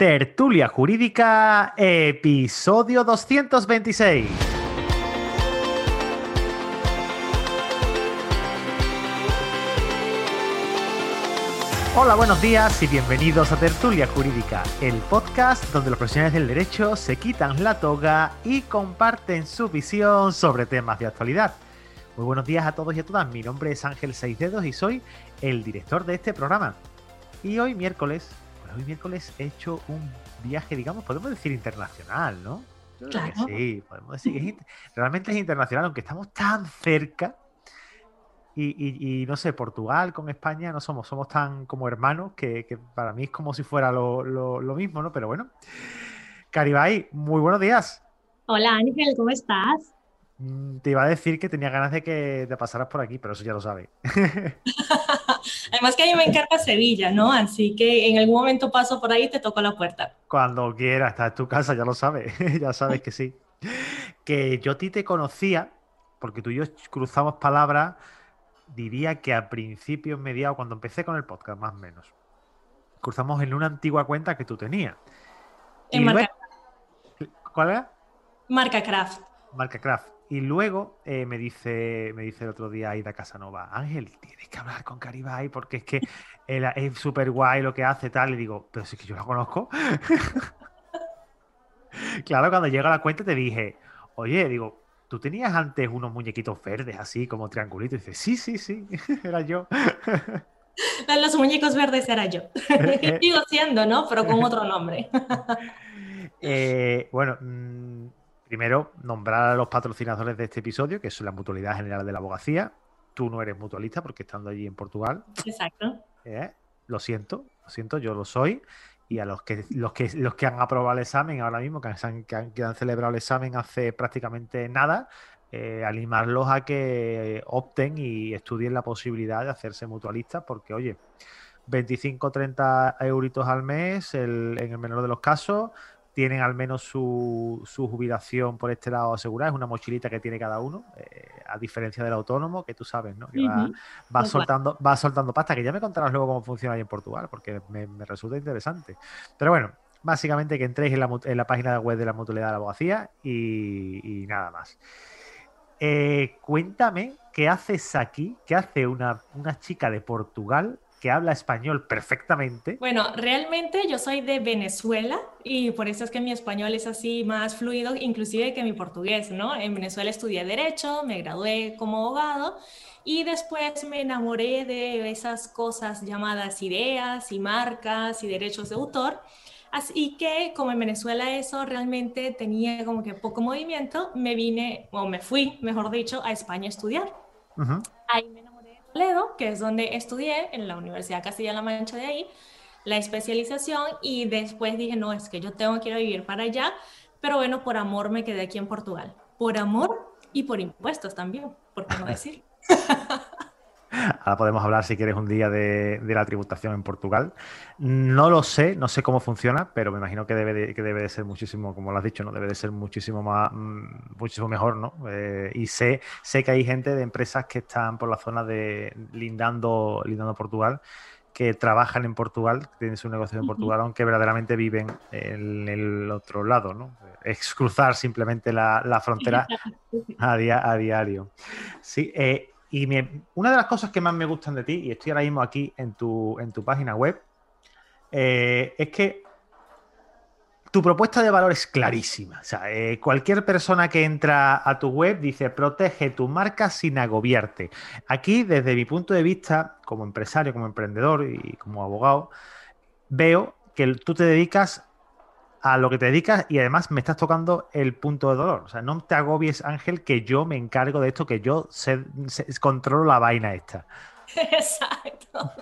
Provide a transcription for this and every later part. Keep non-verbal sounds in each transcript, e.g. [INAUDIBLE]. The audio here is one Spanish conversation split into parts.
Tertulia Jurídica, episodio 226. Hola, buenos días y bienvenidos a Tertulia Jurídica, el podcast donde los profesionales del derecho se quitan la toga y comparten su visión sobre temas de actualidad. Muy buenos días a todos y a todas, mi nombre es Ángel Seisdedos y soy el director de este programa. Y hoy miércoles hoy miércoles he hecho un viaje, digamos, podemos decir internacional, ¿no? Claro. sí, podemos decir que es, realmente es internacional, aunque estamos tan cerca. Y, no sé, Portugal con España no somos, somos tan como hermanos que, para mí es como si fuera lo, mismo, ¿no? Pero bueno. Caribay, muy buenos días. Hola Ángel, ¿cómo estás? Mm, te iba a decir que tenía ganas de que te pasaras por aquí, pero eso ya lo sabes. [LAUGHS] Además que a mí me encanta Sevilla, ¿no? Así que en algún momento paso por ahí y te toco la puerta. Cuando quieras, estás en tu casa, ya lo sabes, [LAUGHS] ya sabes que sí. Que yo a ti te conocía, porque tú y yo cruzamos palabras, diría que a principios, mediados, cuando empecé con el podcast, más o menos. Cruzamos en una antigua cuenta que tú tenías. En Marca... ¿Cuál era? Marca Craft. Marca Craft. Y luego eh, me, dice, me dice el otro día Aida Casanova, Ángel, tienes que hablar con Caribay porque es que es súper guay lo que hace tal. Y digo, pero si es que yo la conozco. [LAUGHS] claro, cuando llega a la cuenta te dije, oye, digo, ¿tú tenías antes unos muñequitos verdes así como triangulitos? Y dice, sí, sí, sí, [LAUGHS] era yo. [LAUGHS] Los muñecos verdes era yo. Sigo siendo, ¿no? Pero con otro nombre. Eh, bueno, mm, Primero, nombrar a los patrocinadores de este episodio, que es la Mutualidad General de la Abogacía. Tú no eres mutualista porque estando allí en Portugal. Exacto. Eh, lo siento, lo siento, yo lo soy. Y a los que, los que, los que han aprobado el examen ahora mismo, que han, que han, celebrado el examen hace prácticamente nada, eh, animarlos a que opten y estudien la posibilidad de hacerse mutualistas, porque oye, 25 30 euritos al mes, en el menor de los casos, tienen al menos su, jubilación por este lado asegurada, es una mochilita que tiene cada uno, eh, a diferencia del autónomo, que tú sabes, ¿no? Que va, soltando, va soltando pasta, que ya me contarás luego cómo funciona ahí en Portugal, porque me, resulta interesante. Pero bueno, básicamente que entréis en la, en la página web de la Mutualidad de la Abogacía y, nada más. Eh, cuéntame qué haces aquí, qué hace una, una chica de Portugal que habla español perfectamente. Bueno, realmente yo soy de Venezuela y por eso es que mi español es así más fluido, inclusive que mi portugués, ¿no? En Venezuela estudié Derecho, me gradué como abogado y después me enamoré de esas cosas llamadas ideas y marcas y derechos de autor. Así que como en Venezuela eso realmente tenía como que poco movimiento, me vine, o me fui, mejor dicho, a España a estudiar. Ahí me Toledo, que es donde estudié, en la Universidad Castilla-La Mancha de ahí, la especialización y después dije, no, es que yo tengo que ir a vivir para allá, pero bueno, por amor me quedé aquí en Portugal. Por amor y por impuestos también, ¿por qué no decir? [LAUGHS] Ahora podemos hablar, si quieres, un día de, la tributación en Portugal. No lo sé, no sé cómo funciona, pero me imagino que debe de, que debe de ser muchísimo, como lo has dicho, ¿no? Debe de ser muchísimo más, mm, muchísimo mejor, ¿no? Eh, y sé, sé que hay gente de empresas que están por la zona de lindando, lindando Portugal que trabajan en Portugal, que tienen su negocio en Portugal, aunque verdaderamente viven en el otro lado, ¿no? Es cruzar simplemente la, frontera [LAUGHS] a, a, diario. Sí, eh, y una de las cosas que más me gustan de ti, y estoy ahora mismo aquí en tu, en tu página web, eh, es que tu propuesta de valor es clarísima. O sea, eh, cualquier persona que entra a tu web dice, protege tu marca sin agobiarte. Aquí, desde mi punto de vista, como empresario, como emprendedor y como abogado, veo que tú te dedicas a lo que te dedicas y además me estás tocando el punto de dolor. O sea, no te agobies, Ángel, que yo me encargo de esto, que yo controlo la vaina esta. [LAUGHS] Exacto.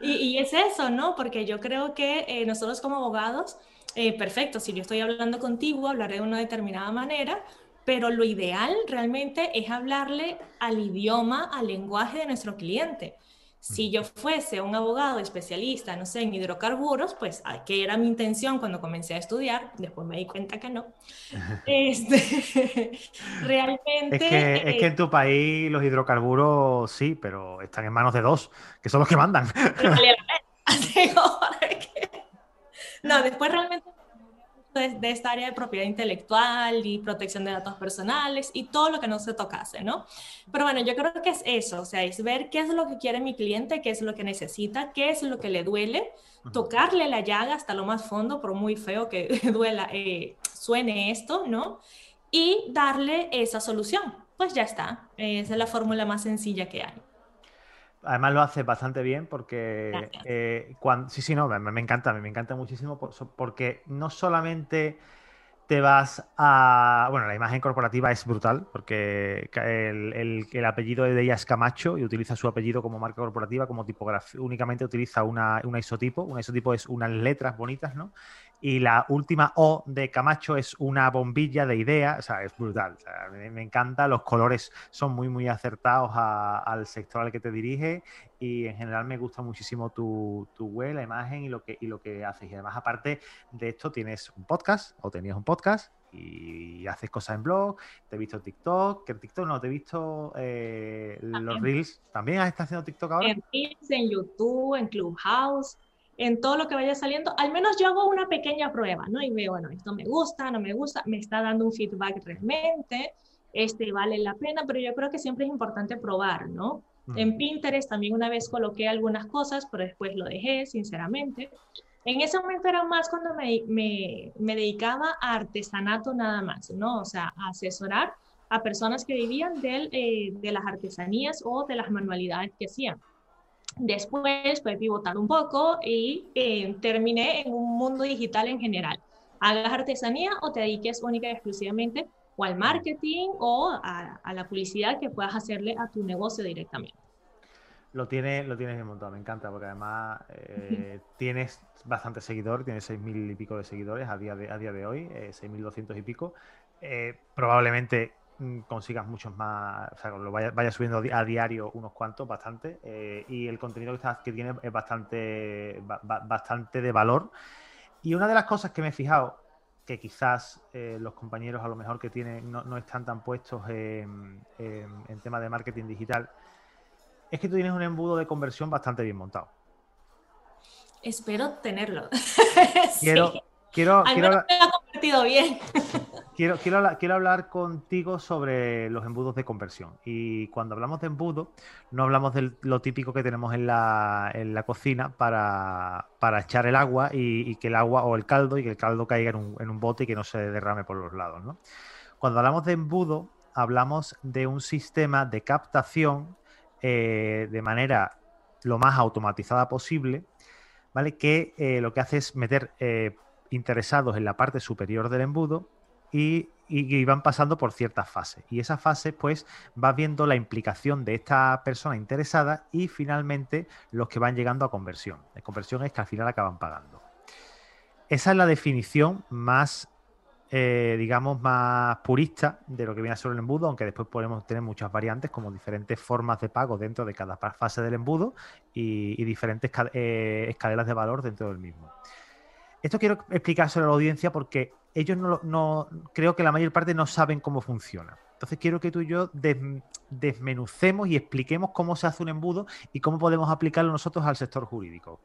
Y, es eso, ¿no? Porque yo creo que eh, nosotros como abogados, eh, perfecto, si yo estoy hablando contigo, hablaré de una determinada manera, pero lo ideal realmente es hablarle al idioma, al lenguaje de nuestro cliente. Si yo fuese un abogado especialista, no sé, en hidrocarburos, pues que era mi intención cuando comencé a estudiar, después me di cuenta que no. [LAUGHS] Este, [LAUGHS] realmente... Es que, es que en tu país los hidrocarburos sí, pero están en manos de dos, que son los que mandan. [LAUGHS] no, después realmente de, esta área de propiedad intelectual y protección de datos personales y todo lo que no se tocase, ¿no? Pero bueno, yo creo que es eso, o sea, es ver qué es lo que quiere mi cliente, qué es lo que necesita, qué es lo que le duele, tocarle la llaga hasta lo más fondo, por muy feo que [LAUGHS] duela, eh, suene esto, ¿no? Y darle esa solución. Pues ya está, esa es la fórmula más sencilla que hay. Además lo hace bastante bien porque eh, cuando, sí, sí, no, me, me, encanta, me encanta muchísimo porque no solamente te vas a... Bueno, la imagen corporativa es brutal porque el, el, apellido de ella es Camacho y utiliza su apellido como marca corporativa, como tipografía, únicamente utiliza una, una isotipo. Un isotipo es unas letras bonitas, ¿no? Y la última O de Camacho es una bombilla de idea, o sea, es brutal. me, encanta, los colores son muy, muy acertados al sector al que te dirige y en general me gusta muchísimo tu, web, la imagen y lo, que, y lo que haces. Y además, aparte de esto, tienes un podcast o tenías un podcast y haces cosas en blog, te he visto TikTok, que en TikTok no, te he visto eh, los Reels. ¿También has estado haciendo TikTok ahora? En Reels, en YouTube, en Clubhouse en todo lo que vaya saliendo, al menos yo hago una pequeña prueba, ¿no? Y veo, bueno, esto me gusta, no me gusta, me está dando un feedback realmente, este vale la pena, pero yo creo que siempre es importante probar, ¿no? En Pinterest también una vez coloqué algunas cosas, pero después lo dejé, sinceramente. En ese momento era más cuando me, me, me dedicaba a artesanato nada más, ¿no? O sea, a asesorar a personas que vivían del, eh, de las artesanías o de las manualidades que hacían. Después fue pivotar un poco y eh, terminé en un mundo digital en general. Hagas artesanía o te dediques única y exclusivamente o al marketing o a, la publicidad que puedas hacerle a tu negocio directamente. Lo tienes, lo tienes bien montado, me encanta, porque además eh, tienes bastante seguidor, tienes 6.000 y pico de seguidores a día de, a día de hoy, eh, 6.200 y pico. Eh, probablemente consigas muchos más, o sea, lo vaya, subiendo a diario unos cuantos, bastante, eh, y el contenido que, que tiene es bastante, bastante de valor. Y una de las cosas que me he fijado, que quizás eh, los compañeros a lo mejor que tienen no, están tan puestos en, en, tema de marketing digital, es que tú tienes un embudo de conversión bastante bien montado. Espero tenerlo. [LAUGHS] Quiero, quiero, quiero... me ha convertido bien. [LAUGHS] Quiero, quiero, hablar contigo sobre los embudos de conversión. Y cuando hablamos de embudo, no hablamos de lo típico que tenemos en la, cocina para, echar el agua y, que el agua o el caldo y que el caldo caiga en un, bote y que no se derrame por los lados. Cuando hablamos de embudo, hablamos de un sistema de captación eh, de manera lo más automatizada posible, ¿vale? Que eh, lo que hace es meter eh, interesados en la parte superior del embudo y, van pasando por ciertas fases. Y esa fase, pues, va viendo la implicación de esta persona interesada y finalmente los que van llegando a conversión. La conversión es que al final acaban pagando. Esa es la definición más, eh, digamos, más purista de lo que viene a ser el embudo, aunque después podemos tener muchas variantes como diferentes formas de pago dentro de cada fase del embudo y, diferentes eh, escaleras de valor dentro del mismo. Esto quiero explicárselo a la audiencia porque ellos no, creo que la mayor parte no saben cómo funciona. Entonces quiero que tú y yo desmenucemos y expliquemos cómo se hace un embudo y cómo podemos aplicarlo nosotros al sector jurídico.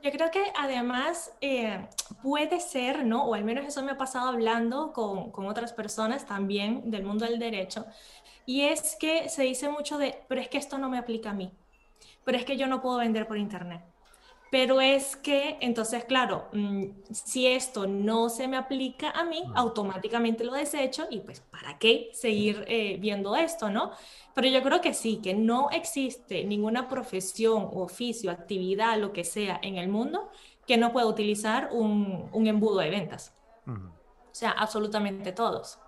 Yo creo que además eh, puede ser, ¿no? O al menos eso me ha pasado hablando con, con, otras personas también del mundo del derecho, y es que se dice mucho de, pero es que esto no me aplica a mí, pero es que yo no puedo vender por internet pero es que, entonces, claro, mm, si esto no se me aplica a mí, automáticamente lo desecho y pues, ¿para qué seguir eh, viendo esto, no? Pero yo creo que sí, que no existe ninguna profesión, oficio, actividad, lo que sea en el mundo que no pueda utilizar un, embudo de ventas. O sea, absolutamente todos.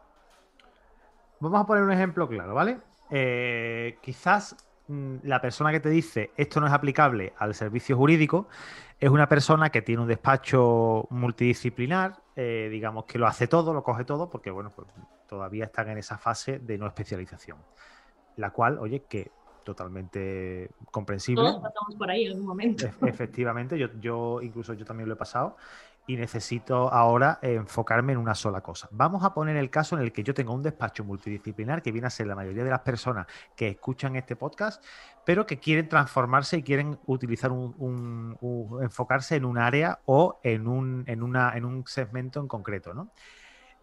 Vamos a poner un ejemplo claro, ¿vale? Eh, quizás la persona que te dice esto no es aplicable al servicio jurídico es una persona que tiene un despacho multidisciplinar, eh, digamos que lo hace todo, lo coge todo, porque bueno, pues todavía están en esa fase de no especialización. La cual, oye, que totalmente comprensible. Todos pasamos por ahí en algún momento. Efectivamente, yo, yo incluso yo también lo he pasado y necesito ahora enfocarme en una sola cosa. Vamos a poner el caso en el que yo tengo un despacho multidisciplinar que viene a ser la mayoría de las personas que escuchan este podcast, pero que quieren transformarse y quieren utilizar un, enfocarse en un área o en un, en una, en un segmento en concreto, ¿no?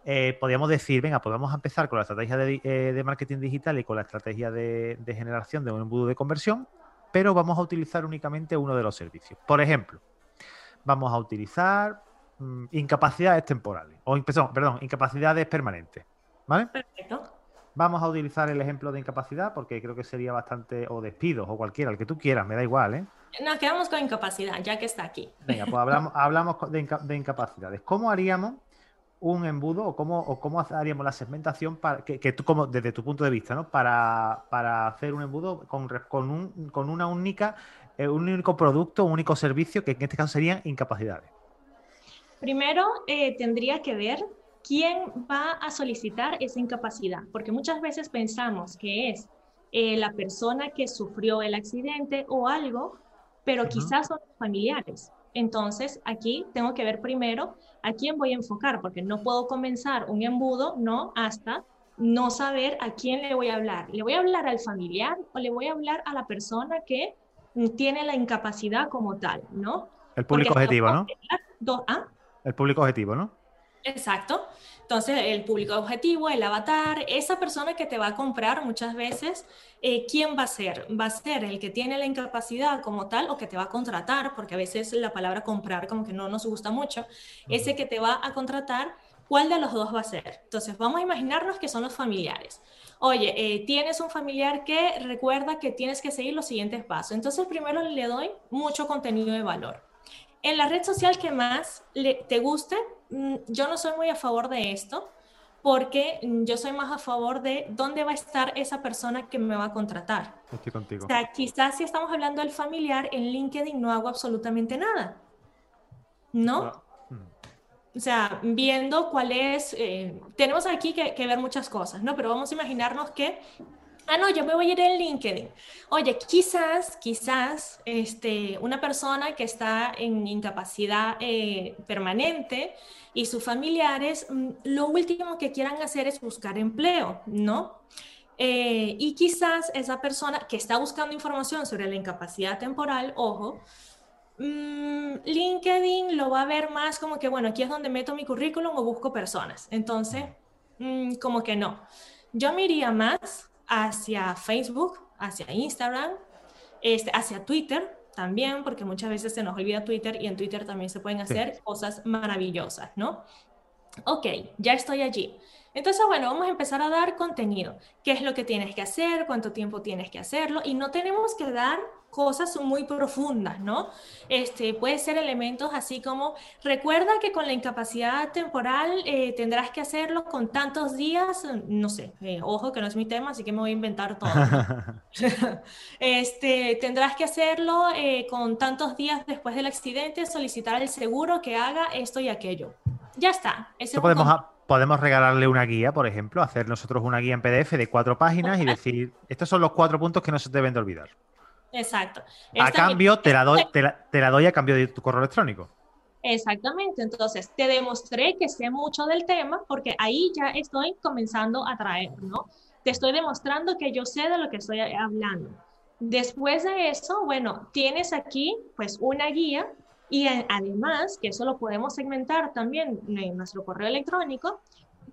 Eh, podríamos decir, venga, pues empezar con la estrategia de, eh, marketing digital y con la estrategia de, de generación de un embudo de conversión, pero vamos a utilizar únicamente uno de los servicios. Por ejemplo, vamos a utilizar Mm, incapacidades temporales, o perdón, perdón, incapacidades permanentes. ¿Vale? Perfecto. Vamos a utilizar el ejemplo de incapacidad porque creo que sería bastante, o despidos, o cualquiera, el que tú quieras, me da igual, ¿eh? Nos quedamos con incapacidad, ya que está aquí. Venga, pues hablamos, [LAUGHS] hablamos de, incapacidades. ¿Cómo haríamos un embudo o cómo, o cómo haríamos la segmentación para que, tú, como desde tu punto de vista, ¿no? Para, hacer un embudo con, con, un, con una única, eh, un único producto, un único servicio, que en este caso serían incapacidades. Primero, eh, tendría que ver quién va a solicitar esa incapacidad, porque muchas veces pensamos que es eh, la persona que sufrió el accidente o algo, pero quizás son familiares. Entonces, aquí tengo que ver primero a quién voy a enfocar, porque no puedo comenzar un embudo, no, hasta no saber a quién le voy a hablar. ¿Le voy a hablar al familiar o le voy a hablar a la persona que tiene la incapacidad como tal, no? El público objetivo, ¿no? ¿ah? El público objetivo, ¿no? Exacto. Entonces, el público objetivo, el avatar, esa persona que te va a comprar muchas veces, eh, ¿quién va a ser? ¿Va a ser el que tiene la incapacidad como tal o que te va a contratar? Porque a veces la palabra comprar como que no nos gusta mucho. Ese que te va a contratar, ¿cuál de los dos va a ser? Entonces, vamos a imaginarnos que son los familiares. Oye, eh, tienes un familiar que recuerda que tienes que seguir los siguientes pasos. Entonces, primero le doy mucho contenido de valor en la red social que más te guste, mm, yo no soy muy a favor de esto, porque mm, yo soy más a favor de dónde va a estar esa persona que me va a contratar. Estoy contigo. O sea, quizás si estamos hablando del familiar, en LinkedIn no hago absolutamente nada. ¿No? Ah, mm. O sea, viendo cuál es, eh, tenemos aquí que, que, ver muchas cosas, ¿no? Pero vamos a imaginarnos que ah, no, yo me voy a ir en LinkedIn. Oye, quizás, quizás, este, una persona que está en incapacidad eh, permanente y sus familiares, mm, lo último que quieran hacer es buscar empleo, ¿no? Eh, y quizás esa persona que está buscando información sobre la incapacidad temporal, ojo, mm, LinkedIn lo va a ver más como que, bueno, aquí es donde meto mi currículum o busco personas. Entonces, mm, como que no. Yo me iría más hacia Facebook, hacia Instagram, este, hacia Twitter también, porque muchas veces se nos olvida Twitter y en Twitter también se pueden hacer cosas maravillosas, ¿no? Ok, ya estoy allí. Entonces, bueno, vamos a empezar a dar contenido. ¿Qué es lo que tienes que hacer? ¿Cuánto tiempo tienes que hacerlo? Y no tenemos que dar cosas muy profundas, ¿no? Este, puede ser elementos así como, recuerda que con la incapacidad temporal eh, tendrás que hacerlo con tantos días, no sé, eh, ojo que no es mi tema, así que me voy a inventar todo. [LAUGHS] este, tendrás que hacerlo eh, con tantos días después del accidente, solicitar el seguro que haga esto y aquello. Ya está. podemos, podemos regalarle una guía, por ejemplo, hacer nosotros una guía en PDF de cuatro páginas y decir, estos son los cuatro puntos que no se deben de olvidar. Exacto. a cambio, te la, doy, te, la, doy a cambio de tu correo electrónico. Exactamente, entonces te demostré que sé mucho del tema porque ahí ya estoy comenzando a traer, ¿no? Te estoy demostrando que yo sé de lo que estoy hablando. Después de eso, bueno, tienes aquí pues una guía y además, que eso lo podemos segmentar también en nuestro correo electrónico,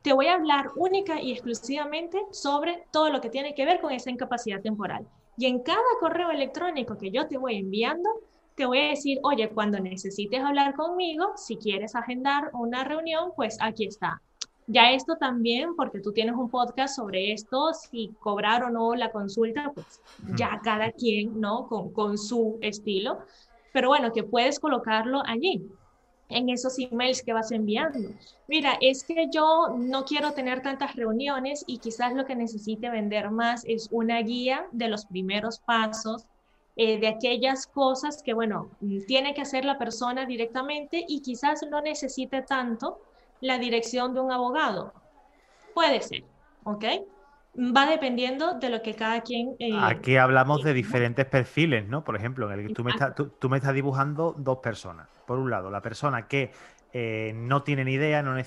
te voy a hablar única y exclusivamente sobre todo lo que tiene que ver con esa incapacidad temporal. Y en cada correo electrónico que yo te voy enviando, te voy a decir, oye, cuando necesites hablar conmigo, si quieres agendar una reunión, pues aquí está. Ya esto también, porque tú tienes un podcast sobre esto, si cobrar o no la consulta, pues ya cada quien, ¿no? Con, con su estilo. Pero bueno, que puedes colocarlo allí. En esos emails que vas enviando. Mira, es que yo no quiero tener tantas reuniones y quizás lo que necesite vender más es una guía de los primeros pasos, eh, de aquellas cosas que, bueno, tiene que hacer la persona directamente y quizás no necesite tanto la dirección de un abogado. Puede ser, ¿ok? Va dependiendo de lo que cada quien... Eh, Aquí hablamos de diferentes perfiles, ¿no? Por ejemplo, en el que tú me, estás, tú, me estás dibujando dos personas. Por un lado, la persona que eh, no tiene ni idea, no,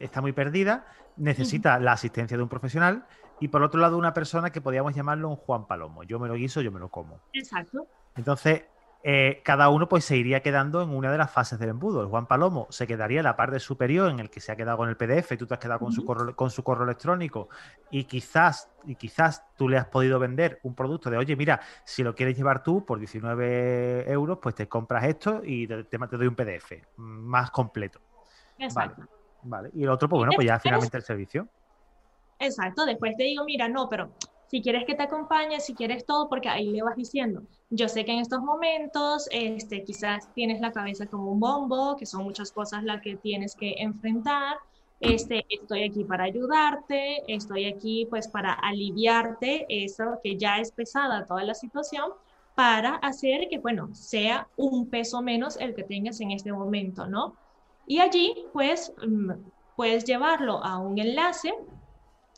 está muy perdida, necesita la asistencia de un profesional. Y por otro lado, una persona que podríamos llamarlo un Juan Palomo. Yo me lo guiso, yo me lo como. Exacto. Entonces, eh, cada uno pues se iría quedando en una de las fases del embudo. El Juan Palomo se quedaría en la parte superior en el que se ha quedado con el PDF, tú te has quedado con, su correo, con su correo electrónico y quizás, y quizás tú le has podido vender un producto de, oye, mira, si lo quieres llevar tú por 19 euros, pues te compras esto y te, te, doy un PDF más completo. Exacto. Vale, Y el otro, pues bueno, pues ya finalmente el servicio. Exacto, después te digo, mira, no, pero si quieres que te acompañe, si quieres todo, porque ahí le vas diciendo, yo sé que en estos momentos este, quizás tienes la cabeza como un bombo, que son muchas cosas las que tienes que enfrentar, este, estoy aquí para ayudarte, estoy aquí pues para aliviarte. Eso que ya es pesada toda la situación, para hacer que, bueno, sea un peso menos el que tengas en este momento, ¿no? Y allí, pues, mm, puedes llevarlo a un enlace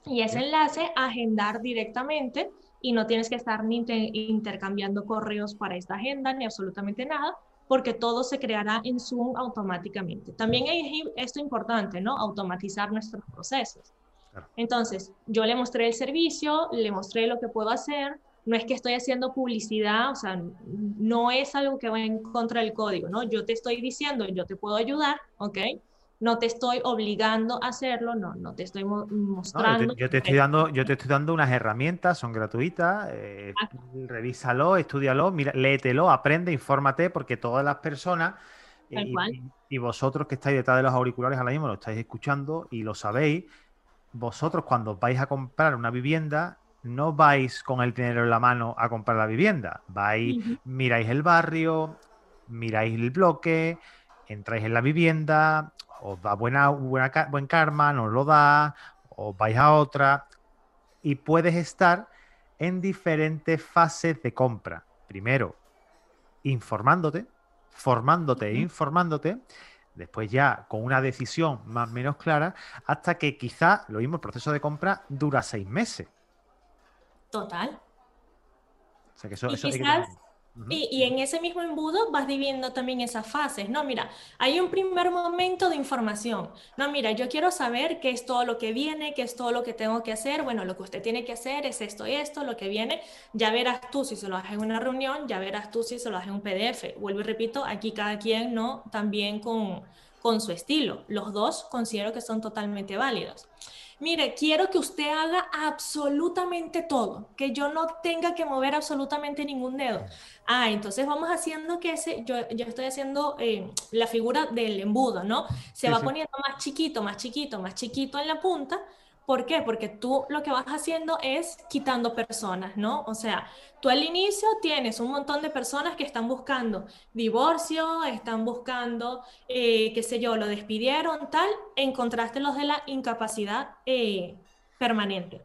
y ese enlace agendar directamente y no tienes que estar ni intercambiando correos para esta agenda ni absolutamente nada, porque todo se creará en Zoom automáticamente. También es esto importante, ¿no? Automatizar nuestros procesos. Entonces, yo le mostré el servicio, le mostré lo que puedo hacer, no es que estoy haciendo publicidad, o sea, no es algo que va en contra del código, ¿no? Yo te estoy diciendo, yo te puedo ayudar, ¿ok? No te estoy obligando a hacerlo, no, no te estoy mostrando. yo, te, estoy dando, yo te estoy dando unas herramientas, son gratuitas, eh, revísalo, estudialo, mira, léetelo, aprende, infórmate, porque todas las personas eh, y, vosotros que estáis detrás de los auriculares ahora mismo lo estáis escuchando y lo sabéis, vosotros cuando vais a comprar una vivienda, no vais con el dinero en la mano a comprar la vivienda, vais, miráis el barrio, miráis el bloque, entráis en la vivienda, os da buena, buena, buen karma, no lo da, os vais a otra y puedes estar en diferentes fases de compra. Primero, informándote, formándote e informándote, después ya con una decisión más o menos clara, hasta que quizá lo mismo el proceso de compra dura seis meses. Total. O sea que eso, y, en ese mismo embudo vas dividiendo también esas fases, ¿no? Mira, hay un primer momento de información. No, mira, yo quiero saber qué es todo lo que viene, qué es todo lo que tengo que hacer. Bueno, lo que usted tiene que hacer es esto y esto, lo que viene. Ya verás tú si se lo haces en una reunión, ya verás tú si se lo haces en un PDF. Vuelvo y repito, aquí cada quien, ¿no? También con, con su estilo. Los dos considero que son totalmente válidos mire, quiero que usted haga absolutamente todo, que yo no tenga que mover absolutamente ningún dedo. Ah, entonces vamos haciendo que ese, yo, yo estoy haciendo eh, la figura del embudo, ¿no? Se va poniendo más chiquito, más chiquito, más chiquito en la punta ¿Por qué? Porque tú lo que vas haciendo es quitando personas, ¿no? O sea, tú al inicio tienes un montón de personas que están buscando divorcio, están buscando, eh, qué sé yo, lo despidieron, tal, encontraste los de la incapacidad eh, permanente.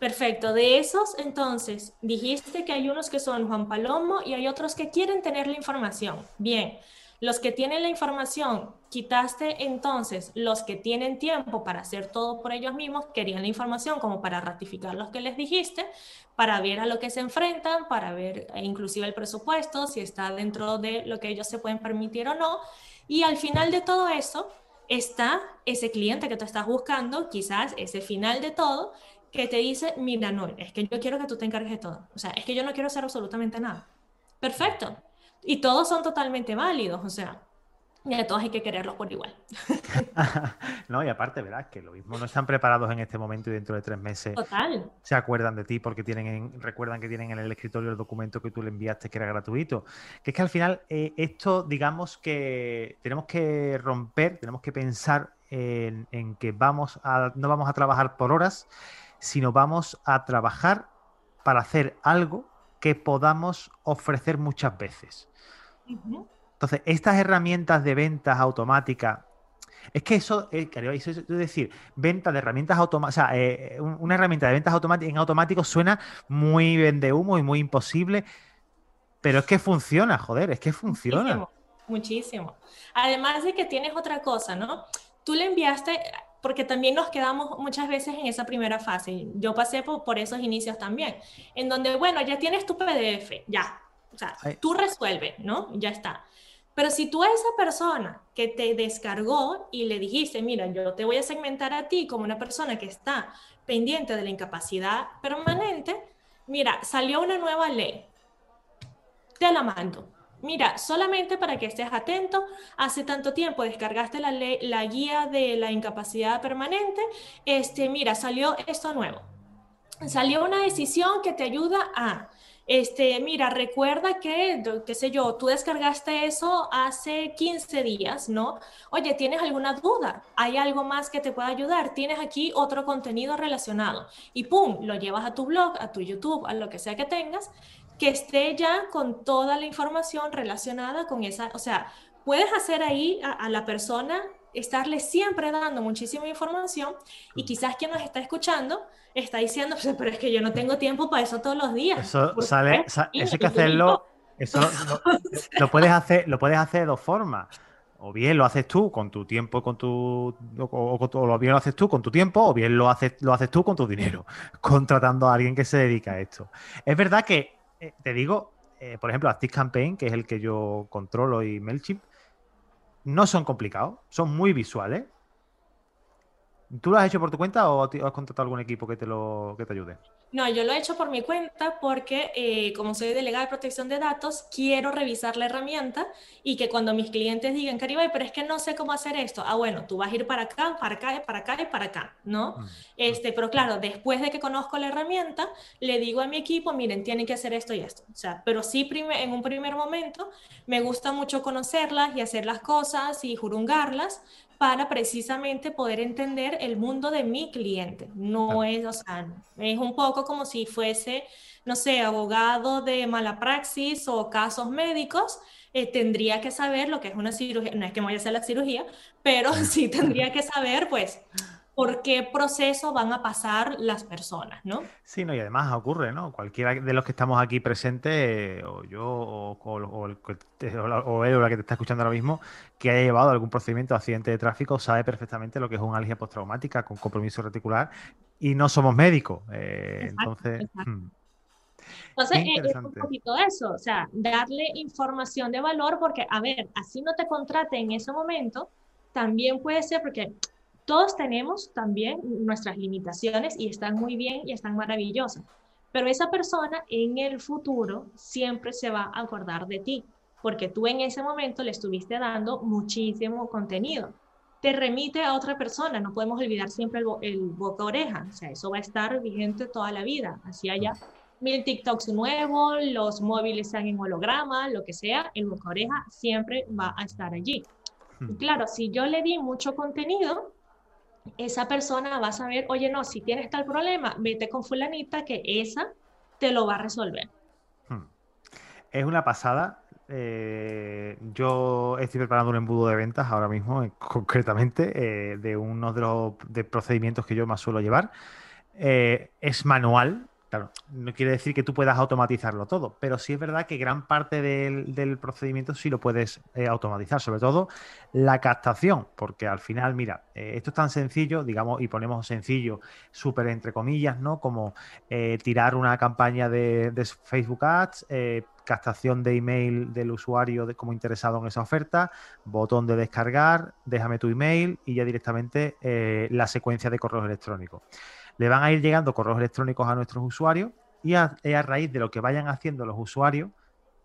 Perfecto, de esos entonces dijiste que hay unos que son Juan Palomo y hay otros que quieren tener la información. Bien, los que tienen la información, quitaste entonces los que tienen tiempo para hacer todo por ellos mismos, querían la información como para ratificar los que les dijiste, para ver a lo que se enfrentan, para ver eh, inclusive el presupuesto, si está dentro de lo que ellos se pueden permitir o no. Y al final de todo eso está ese cliente que tú estás buscando, quizás ese final de todo, que te dice, mira, no, es que yo quiero que tú te encargues de todo. O sea, es que yo no quiero hacer absolutamente nada. Perfecto. Y todos son totalmente válidos, o sea, y a todos hay que quererlos por igual. [LAUGHS] no, y aparte, verás que lo mismo no están preparados en este momento y dentro de tres meses Total. se acuerdan de ti porque tienen recuerdan que tienen en el escritorio el documento que tú le enviaste que era gratuito. Que es que al final eh, esto, digamos que tenemos que romper, tenemos que pensar en, en, que vamos a, no vamos a trabajar por horas, sino vamos a trabajar para hacer algo que podamos ofrecer muchas veces. Entonces, estas herramientas de ventas automáticas, es que eso, eh, eso es decir, venta de herramientas automáticas, o sea, eh, una herramienta de ventas en automático suena muy vende humo y muy imposible, pero es que funciona, joder, es que funciona. Muchísimo, muchísimo. Además de que tienes otra cosa, ¿no? Tú le enviaste, porque también nos quedamos muchas veces en esa primera fase. Yo pasé por, esos inicios también, en donde, bueno, ya tienes tu PDF, ya. O sea, tú resuelves, ¿no? Ya está. Pero si tú a esa persona que te descargó y le dijiste, mira, yo te voy a segmentar a ti como una persona que está pendiente de la incapacidad permanente, mira, salió una nueva ley, te la mando mira, solamente para que estés atento, hace tanto tiempo descargaste la, guía de la incapacidad permanente, este, mira, salió esto nuevo. Salió una decisión que te ayuda a, este, mira, recuerda que, qué sé yo, tú descargaste eso hace 15 días, ¿no? Oye, ¿tienes alguna duda? ¿Hay algo más que te pueda ayudar? Tienes aquí otro contenido relacionado. Y pum, lo llevas a tu blog, a tu YouTube, a lo que sea que tengas que esté ya con toda la información relacionada con esa, o sea, puedes hacer ahí a, la persona estarle siempre dando muchísima información y quizás quien nos está escuchando está diciendo, [LAUGHS] pero es que yo no tengo tiempo para eso todos los días. Eso sale, [LAUGHS] eso hay que hacerlo, eso lo, puedes hacer, lo puedes hacer de dos formas. O bien lo haces tú con tu tiempo, con tu, o, bien lo haces tú con tu tiempo, o bien lo haces, lo haces tú con tu dinero, [LAUGHS] contratando a alguien que se dedica a esto. Es verdad que eh, te digo, eh, por ejemplo, Campaign, que es el que yo controlo, y MailChimp, no son complicados, son muy visuales. ¿Tú lo has hecho por tu cuenta o has contratado algún equipo que te, lo, que te ayude? No, yo lo he hecho por mi cuenta porque eh, como soy delegada de protección de datos, quiero revisar la herramienta y que cuando mis clientes digan, Caribay, pero es que no sé cómo hacer esto. Ah, bueno, tú vas a ir para acá, para acá, para acá y para acá, ¿no? Mm. Este, pero claro, después de que conozco la herramienta, le digo a mi equipo, miren, tienen que hacer esto y esto. O sea, pero sí en un primer momento me gusta mucho conocerlas y hacer las cosas y jurungarlas para precisamente poder entender el mundo de mi cliente. No es, o sea, es un poco como si fuese, no sé, abogado de mala praxis o casos médicos. Eh, tendría que saber lo que es una cirugía, no es que me vaya a hacer la cirugía, pero [LAUGHS] sí tendría que saber, pues, por qué proceso van a pasar las personas, ¿no? Sí, no, y además ocurre, ¿no? Cualquiera de los que estamos aquí presentes, o yo, o, o, el, o, él o la que te está escuchando ahora mismo, que haya llevado algún procedimiento de accidente de tráfico, sabe perfectamente lo que es una alergia postraumática con compromiso reticular y no somos médicos. Eh, entonces. Hmm. Entonces, eh, es un poquito eso, o sea, darle información de valor porque, a ver, así no te contrate en ese momento, también puede ser porque todos tenemos también nuestras limitaciones y están muy bien y están maravillosas, pero esa persona en el futuro siempre se va a acordar de ti, porque tú en ese momento le estuviste dando muchísimo contenido. Te remite a otra persona, no podemos olvidar siempre el, boca-oreja, o sea, eso va a estar vigente toda la vida, así haya mil TikToks nuevos, los móviles sean en holograma, lo que sea, el boca-oreja siempre va a estar allí. Hmm. claro, si yo le di mucho contenido, esa persona va a saber, oye, no, si tienes tal problema, vete con fulanita que esa te lo va a resolver. Hmm. Es una pasada. Eh, yo estoy preparando un embudo de ventas ahora mismo, eh, concretamente, eh, de uno de los procedimientos que yo más suelo llevar. es manual, Claro, no quiere decir que tú puedas automatizarlo todo, pero sí es verdad que gran parte del, procedimiento sí lo puedes eh, automatizar, sobre todo la captación, porque al final, mira, eh, esto es tan sencillo, digamos, y ponemos sencillo, súper entre comillas, ¿no? Como eh, tirar una campaña de, Facebook Ads, captación de email del usuario como interesado en esa oferta, botón de descargar, déjame tu email y ya directamente la secuencia de correos electrónicos le van a ir llegando correos electrónicos a nuestros usuarios y a, raíz de lo que vayan haciendo los usuarios,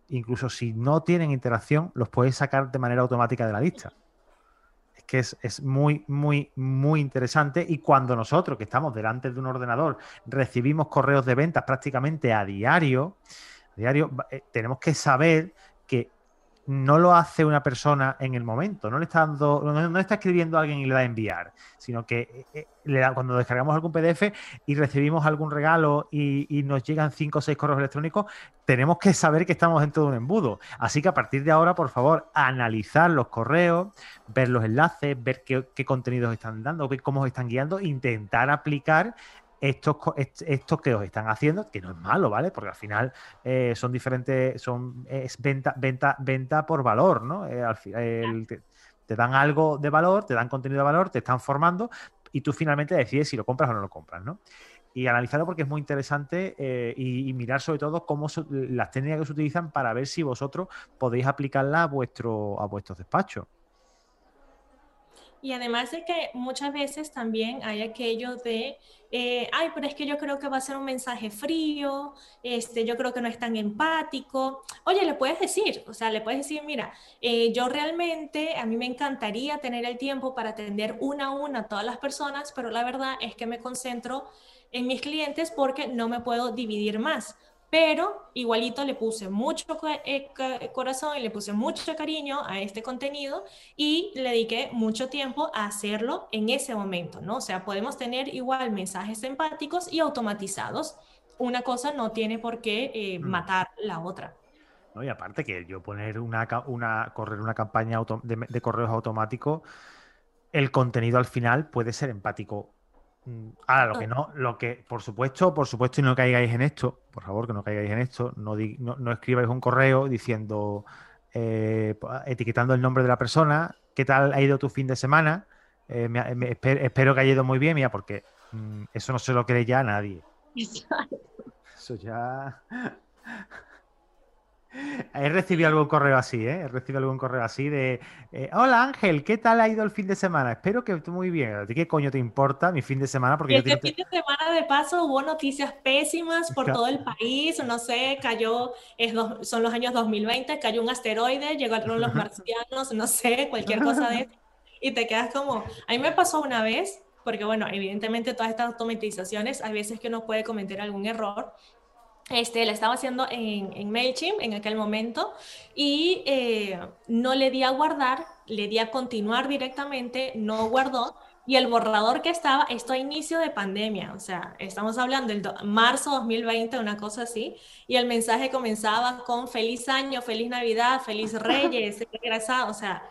incluso si no tienen interacción, los puedes sacar de manera automática de la lista. Es que es, muy, muy, muy interesante. Y cuando nosotros, que estamos delante de un ordenador, recibimos correos de ventas prácticamente a diario, a diario, eh, tenemos que saber no lo hace una persona en el momento, no le está dando, no, está escribiendo a alguien y le da a enviar, sino que eh, eh, cuando descargamos algún PDF y recibimos algún regalo y, nos llegan cinco o seis correos electrónicos, tenemos que saber que estamos dentro de un embudo. Así que a partir de ahora, por favor, analizar los correos, ver los enlaces, ver qué, qué contenidos están dando, ver cómo os están guiando, intentar aplicar estos, estos que os están haciendo, que no es malo, ¿vale? Porque al final eh, son diferentes, son, es venta, venta, venta por valor, ¿no? Eh, te, dan algo de valor, te dan contenido de valor, te están formando y tú finalmente decides si lo compras o no lo compras, ¿no? Y analizarlo porque es muy interesante eh, y, mirar sobre todo cómo las técnicas que se utilizan para ver si vosotros podéis aplicarlas a, vuestro, a vuestros despachos. Y además de que muchas veces también hay aquello de, eh, ay, pero es que yo creo que va a ser un mensaje frío, este, yo creo que no es tan empático. Oye, le puedes decir, o sea, le puedes decir, mira, eh, yo realmente, a mí me encantaría tener el tiempo para atender una a una a todas las personas, pero la verdad es que me concentro en mis clientes porque no me puedo dividir más pero igualito le puse mucho eh, corazón y le puse mucho cariño a este contenido y le dediqué mucho tiempo a hacerlo en ese momento, ¿no? O sea, podemos tener igual mensajes empáticos y automatizados. Una cosa no tiene por qué eh, mm. matar la otra. No, y aparte que yo poner una, una correr una campaña de correos automáticos, el contenido al final puede ser empático ahora, lo que no, lo que, por supuesto, por supuesto, y no caigáis en esto, por favor, que no caigáis en esto, no, no, escribáis un correo diciendo, eh, etiquetando el nombre de la persona, qué tal ha ido tu fin de semana, eh, espero, que haya ido muy bien, mira, porque mm, eso no se lo cree ya a nadie. Eso ya. He recibido algún correo así, ¿eh? He recibido algún correo así de eh, Hola Ángel, ¿qué tal ha ido el fin de semana? Espero que esté muy bien. ¿De qué coño te importa mi fin de semana? Porque este fin de semana de paso hubo noticias pésimas por todo el país. No sé, cayó, es son los años 2020, cayó un asteroide, llegaron los [LAUGHS] marcianos, no sé, cualquier cosa de eso. Y te quedas como, a mí me pasó una vez, porque bueno, evidentemente todas estas automatizaciones, hay veces que uno puede cometer algún error este, la estaba haciendo en, en MailChimp en aquel momento y eh, no le di a guardar, le di a continuar directamente, no guardó y el borrador que estaba, esto a inicio de pandemia, o sea, estamos hablando del marzo 2020, una cosa así, y el mensaje comenzaba con feliz año, feliz Navidad, feliz [LAUGHS] Reyes, egresado, o sea,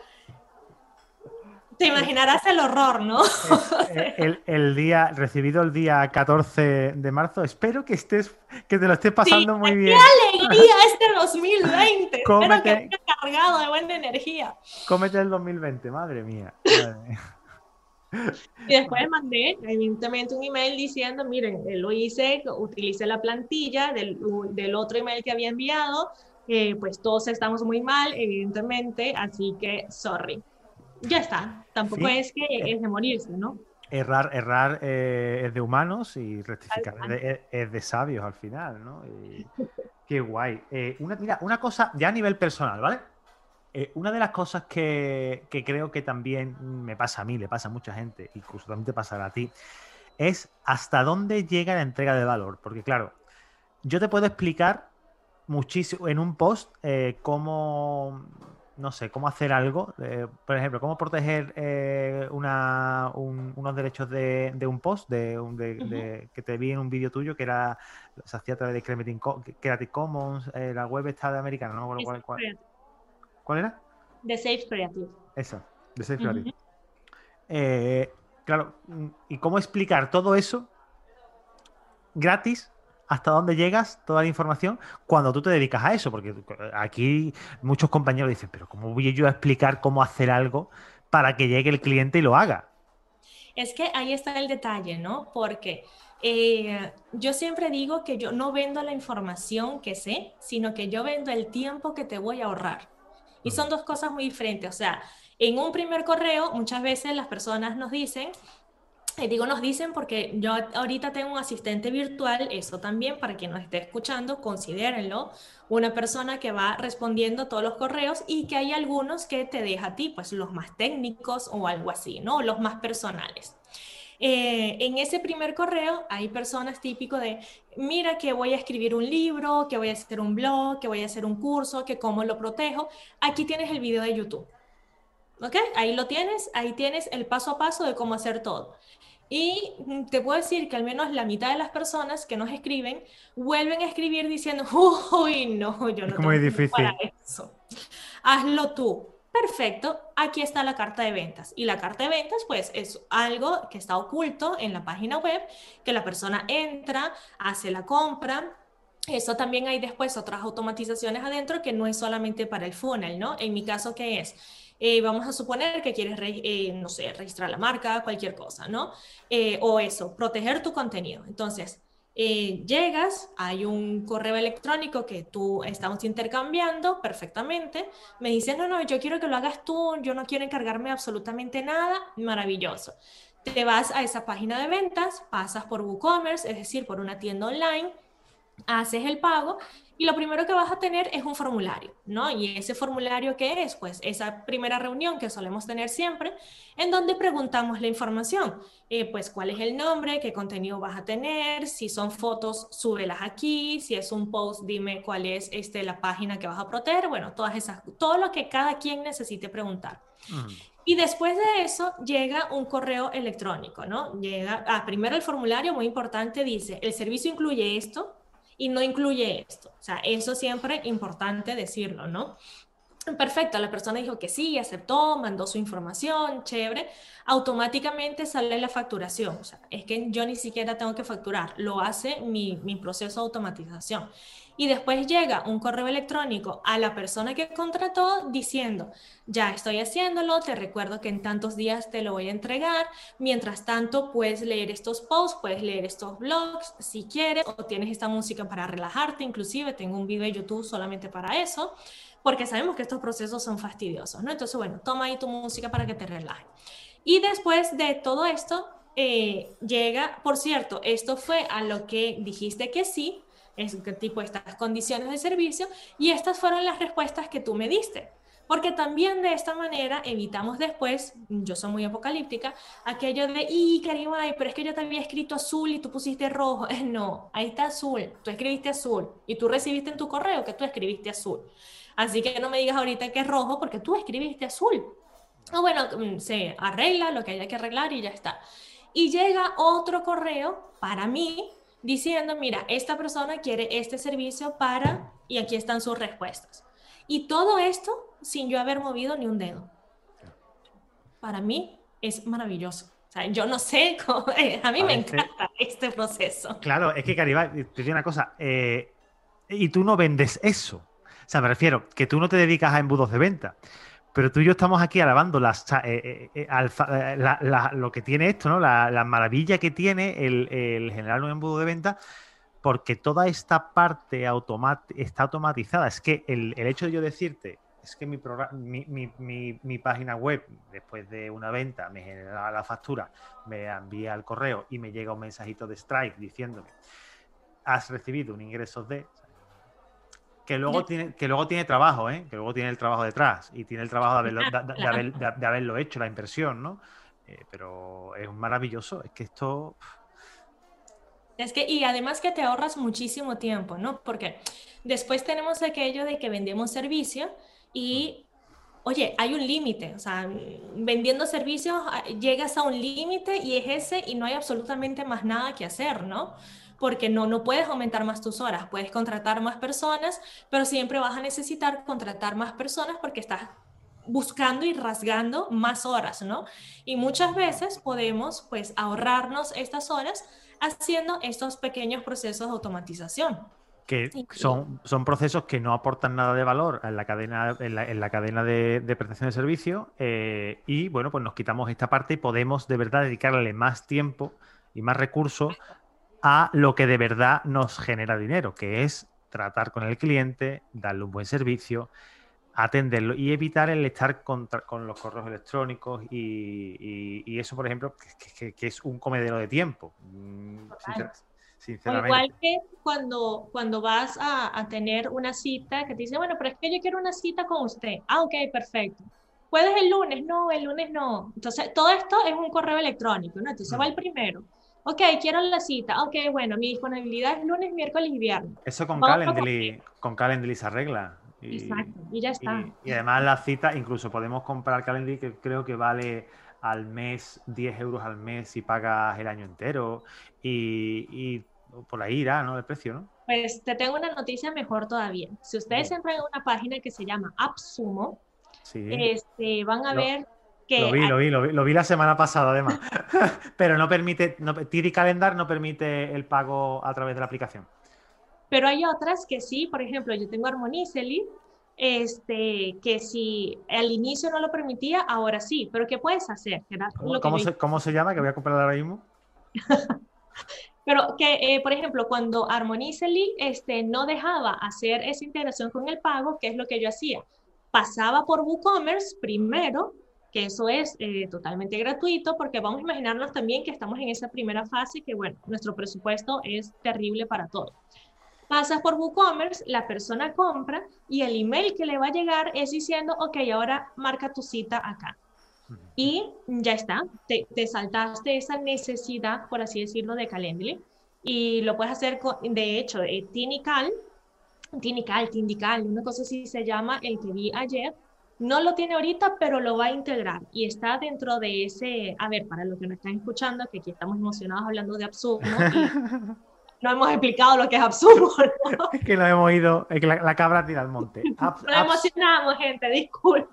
te imaginarás el horror, ¿no? [LAUGHS] El, día, recibido el día 14 de marzo, espero que estés, que te lo estés pasando muy bien. ¡Qué alegría [LAUGHS] este 2020! espero que estés cargado de buena energía. Cómete el 2020, [LAUGHS] madre mía. Y después mandé, evidentemente, un email diciendo, miren, lo hice, utilicé la plantilla del, del otro email que había enviado, eh, pues todos estamos muy mal, evidentemente, así que sorry ya está. Tampoco es que es de morirse, ¿no? Errar, errar eh, es de humanos y rectificar es de, sabios al final, ¿no? [LAUGHS] qué guay. Eh, una, mira, una cosa ya a nivel personal, ¿vale? Eh, una de las cosas que, creo que también me pasa a mí, le pasa a mucha gente, incluso también te pasará a ti, es hasta dónde llega la entrega de valor. Porque claro, yo te puedo explicar muchísimo en un post cómo no sé, cómo hacer algo. Eh, por ejemplo, cómo proteger eh, unos derechos de, un post, de, que te vi en un vídeo tuyo que era se hacía a través de Creative Commons, eh, la web está de americana, ¿no? ¿Cuál, cuál, era? De Safe Creative. Eso, de Safe Creative. claro, ¿y cómo explicar todo eso gratis hasta dónde llegas toda la información cuando tú te dedicas a eso, porque aquí muchos compañeros dicen, pero ¿cómo voy yo a explicar cómo hacer algo para que llegue el cliente y lo haga? Es que ahí está el detalle, ¿no? Porque eh, yo siempre digo que yo no vendo la información que sé, sino que yo vendo el tiempo que te voy a ahorrar. Y son dos cosas muy diferentes. O sea, en un primer correo, muchas veces las personas nos dicen, digo nos dicen porque yo ahorita tengo un asistente virtual, eso también para quien nos esté escuchando, considérenlo, una persona que va respondiendo todos los correos y que hay algunos que te deja a ti, pues los más técnicos o algo así, ¿no? Los más personales. Eh, en ese primer correo hay personas típico de, mira que voy a escribir un libro, que voy a hacer un blog, que voy a hacer un curso, que cómo lo protejo. Aquí tienes el video de YouTube. ¿Ok? Ahí lo tienes, ahí tienes el paso a paso de cómo hacer todo. Y te puedo decir que al menos la mitad de las personas que nos escriben vuelven a escribir diciendo, [LAUGHS] uy, no, yo no es muy difícil. para eso. Hazlo tú. Perfecto, aquí está la carta de ventas. Y la carta de ventas, pues, es algo que está oculto en la página web, que la persona entra, hace la compra, eso también hay después otras automatizaciones adentro que no es solamente para el funnel, ¿no? En mi caso, ¿qué es? Eh, vamos a suponer que quieres, eh, no sé, registrar la marca, cualquier cosa, ¿no? Eh, o eso, proteger tu contenido. Entonces, eh, llegas, hay un correo electrónico que tú estamos intercambiando perfectamente, me dices, no, no, yo quiero que lo hagas tú, yo no quiero encargarme absolutamente nada, maravilloso. Te vas a esa página de ventas, pasas por WooCommerce, es decir, por una tienda online, haces el pago y lo primero que vas a tener es un formulario, ¿no? Y ese formulario ¿qué es? Pues esa primera reunión que solemos tener siempre, en donde preguntamos la información, eh, pues cuál es el nombre, qué contenido vas a tener, si son fotos, súbelas aquí, si es un post, dime cuál es este, la página que vas a proteger, bueno, todas esas, todo lo que cada quien necesite preguntar. Y después de eso llega un correo electrónico, ¿no? Llega, ah, primero el formulario, muy importante, dice, el servicio incluye esto, y no incluye esto. O sea, eso siempre importante decirlo, ¿no? Perfecto, la persona dijo que sí, aceptó, mandó su información, chévere, automáticamente sale la facturación. O sea, es que yo ni siquiera tengo que facturar, lo hace mi, proceso de automatización y después llega un correo electrónico a la persona que contrató diciendo, ya estoy haciéndolo, te recuerdo que en tantos días te lo voy a entregar, mientras tanto puedes leer estos posts, puedes leer estos blogs si quieres, o tienes esta música para relajarte, inclusive tengo un video de YouTube solamente para eso, porque sabemos que estos procesos son fastidiosos, ¿no? Entonces, bueno, toma ahí tu música para que te relaje. Y después de todo esto, eh, llega, por cierto, esto fue a lo que dijiste que sí, es tipo estas condiciones de servicio y estas fueron las respuestas que tú me diste. Porque también de esta manera evitamos después, yo soy muy apocalíptica, aquello de, y Karimay, pero es que yo te había escrito azul y tú pusiste rojo. [LAUGHS] No, ahí está azul, tú escribiste azul y tú recibiste en tu correo que tú escribiste azul. Así que no me digas ahorita que es rojo porque tú escribiste azul. O bueno, mm, se arregla lo que haya que arreglar y ya está. Y llega otro correo para mí diciendo, mira, esta persona quiere este servicio para, y aquí están sus respuestas. Y todo esto sin yo haber movido ni un dedo. Para mí es maravilloso. O sea, yo no sé, [LAUGHS] cómo, a mí me encanta este proceso. Claro, es que Caribá, te digo una cosa, eh, y tú no vendes eso. O sea, me refiero que tú no te dedicas a embudos de venta. Pero tú y yo estamos aquí alabando lo que tiene esto, ¿no? La, maravilla que tiene el, generar un embudo de venta, porque toda esta parte está automatizada. Es que el, hecho de yo decirte, es que mi, mi, página web, después de una venta, me genera la factura, me envía el correo y me llega un mensajito de Stripe diciéndome, has recibido un ingreso de, que luego, tiene, que luego tiene trabajo, ¿eh? que luego tiene el trabajo detrás y tiene el trabajo de haberlo, hecho, la inversión, ¿no? Eh, pero es maravilloso, es que esto... Es que, y además que te ahorras muchísimo tiempo, ¿no? Porque después tenemos aquello de que vendemos servicio y, oye, hay un límite, o sea, vendiendo servicios ah, llegas a un límite y es ese y no hay absolutamente más nada que hacer, ¿no? Porque no, no puedes aumentar más tus horas, puedes contratar más personas, pero siempre vas a necesitar contratar más personas porque estás buscando y rasgando más horas, ¿no? Y muchas veces podemos pues ahorrarnos estas horas haciendo estos pequeños procesos de automatización. Que son, son procesos que no aportan nada de valor en la cadena, en la, cadena de, prestación de servicio eh, y bueno, pues nos quitamos esta parte y podemos de verdad dedicarle más tiempo y más recursos a lo que de verdad nos genera dinero, que es tratar con el cliente, darle un buen servicio, atenderlo y evitar el estar con, los correos electrónicos y, eso, por ejemplo, que, es un comedero de tiempo. Mm, sinceramente. igual que cuando, cuando vas a, a, tener una cita que te dice, bueno, pero es que yo quiero una cita con usted. Ah, ok, perfecto. ¿puedes el lunes? No, el lunes no. Entonces, todo esto es un correo electrónico, ¿no? Entonces va el primero. Ok, quiero la cita. Ok, bueno, mi disponibilidad es lunes, miércoles y viernes. Eso con Calendly, con Calendly se arregla. Y, Exacto, y ya está. Y, además la cita, incluso podemos comprar Calendly que creo que vale al mes 10 euros al mes si pagas el año entero y, por ahí irá, ¿no? El precio, ¿no? Pues te tengo una noticia mejor todavía. Si ustedes entran en una página que se llama AppSumo, este, van a ver que... Lo vi, lo vi, lo vi, lo vi la semana pasada además. [LAUGHS] [LAUGHS] Pero no permite, no, TD Calendar no permite el pago a través de la aplicación. Pero hay otras que sí, por ejemplo, yo tengo Harmonizely, este, que si al inicio no lo permitía, ahora sí. Pero ¿qué puedes hacer? ¿Cómo, se, ¿Cómo, se, llama? Que voy a comprar ahora mismo. [LAUGHS] Pero que, eh, por ejemplo, cuando Harmonizely este, no dejaba hacer esa integración con el pago, ¿qué es lo que yo hacía? Pasaba por WooCommerce primero, que eso es eh, totalmente gratuito, porque vamos a imaginarnos también que estamos en esa primera fase, que bueno, nuestro presupuesto es terrible para todo. Pasas por WooCommerce, la persona compra y el email que le va a llegar es diciendo, ok, ahora marca tu cita acá. Y ya está, te, saltaste esa necesidad, por así decirlo, de Calendly. Y lo puedes hacer, con, de hecho, eh, Tinical, Tinical, Tindical, una cosa así se llama, el que vi ayer, no lo tiene ahorita, pero lo va a integrar y está dentro de ese, a ver, para los que nos están escuchando, que aquí estamos emocionados hablando de Absumo, [LAUGHS] no hemos explicado lo que es Absumo. Es que lo hemos ido, es que la, cabra tira al monte. Nos emocionamos, gente, disculpe.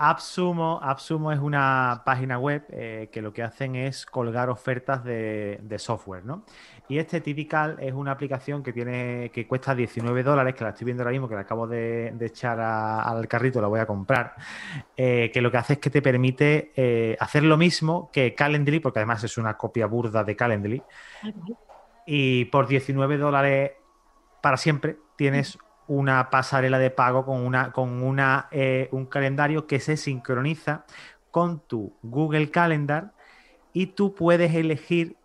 AppSumo, AppSumo es una página web eh, que lo que hacen es colgar ofertas de, software, ¿no? Y este Typical es una aplicación que tiene que cuesta 19 dólares, que la estoy viendo ahora mismo, que la acabo de, echar al carrito, la voy a comprar, eh, que lo que hace es que te permite eh, hacer lo mismo que Calendly, porque además es una copia burda de Calendly, y por 19 dólares para siempre tienes una pasarela de pago con, una, con una, eh, un calendario que se sincroniza con tu Google Calendar y tú puedes elegir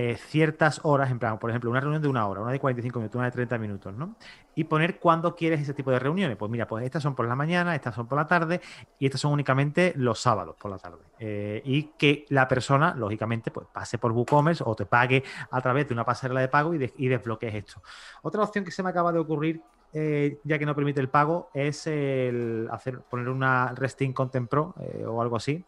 eh, ciertas horas, en plan, por ejemplo, una reunión de una hora, una de 45 minutos, una de 30 minutos, ¿no? Y poner cuándo quieres ese tipo de reuniones. Pues mira, pues estas son por la mañana, estas son por la tarde y estas son únicamente los sábados por la tarde. Eh, y que la persona, lógicamente, pues pase por WooCommerce o te pague a través de una pasarela de pago y, y desbloquees esto. Otra opción que se me acaba de ocurrir eh, ya que no permite el pago, es el hacer poner una Resting Content Pro o algo así.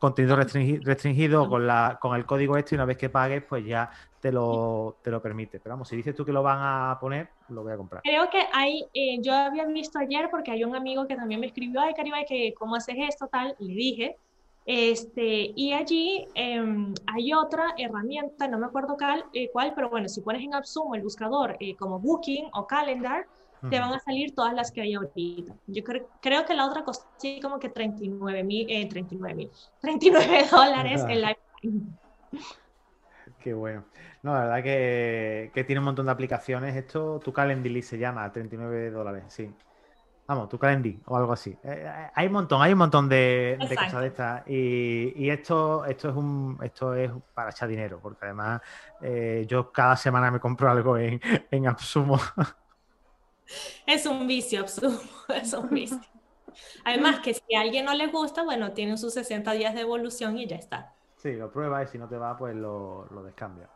Contenido restringido con, la, con el código este y una vez que pagues, pues ya te lo, te lo permite. Pero vamos, si dices tú que lo van a poner, lo voy a comprar. Creo que hay, eh, yo había visto ayer, porque hay un amigo que también me escribió, ay, Caribe, que ¿cómo haces esto? Tal, le dije. Este, y allí em, hay otra herramienta, no me acuerdo cuál, eh, cuál, pero bueno, si pones en AppSumo el buscador eh, como Booking o Calendar, te van a salir todas las que hay ahorita. Yo creo, que la otra costó así como que 39 mil, eh, 39 mil, [LAUGHS] 39 dólares en la... Qué bueno. No, la verdad que, que, tiene un montón de aplicaciones. Esto, tu Calendly se llama, 39 dólares, sí. Vamos, tu Calendly o algo así. Eh, eh, hay un montón, hay un montón de, cosas de estas. Y, esto, esto es un, esto es para echar dinero, porque además eh, yo cada semana me compro algo en, en Absumo. [LAUGHS] Es un vicio, Absumo, [LAUGHS] es un vicio. Además que si a alguien no le gusta, bueno, tienen sus 60 días de evolución y ya está. Sí, lo prueba y si no te va, pues lo, lo descambia.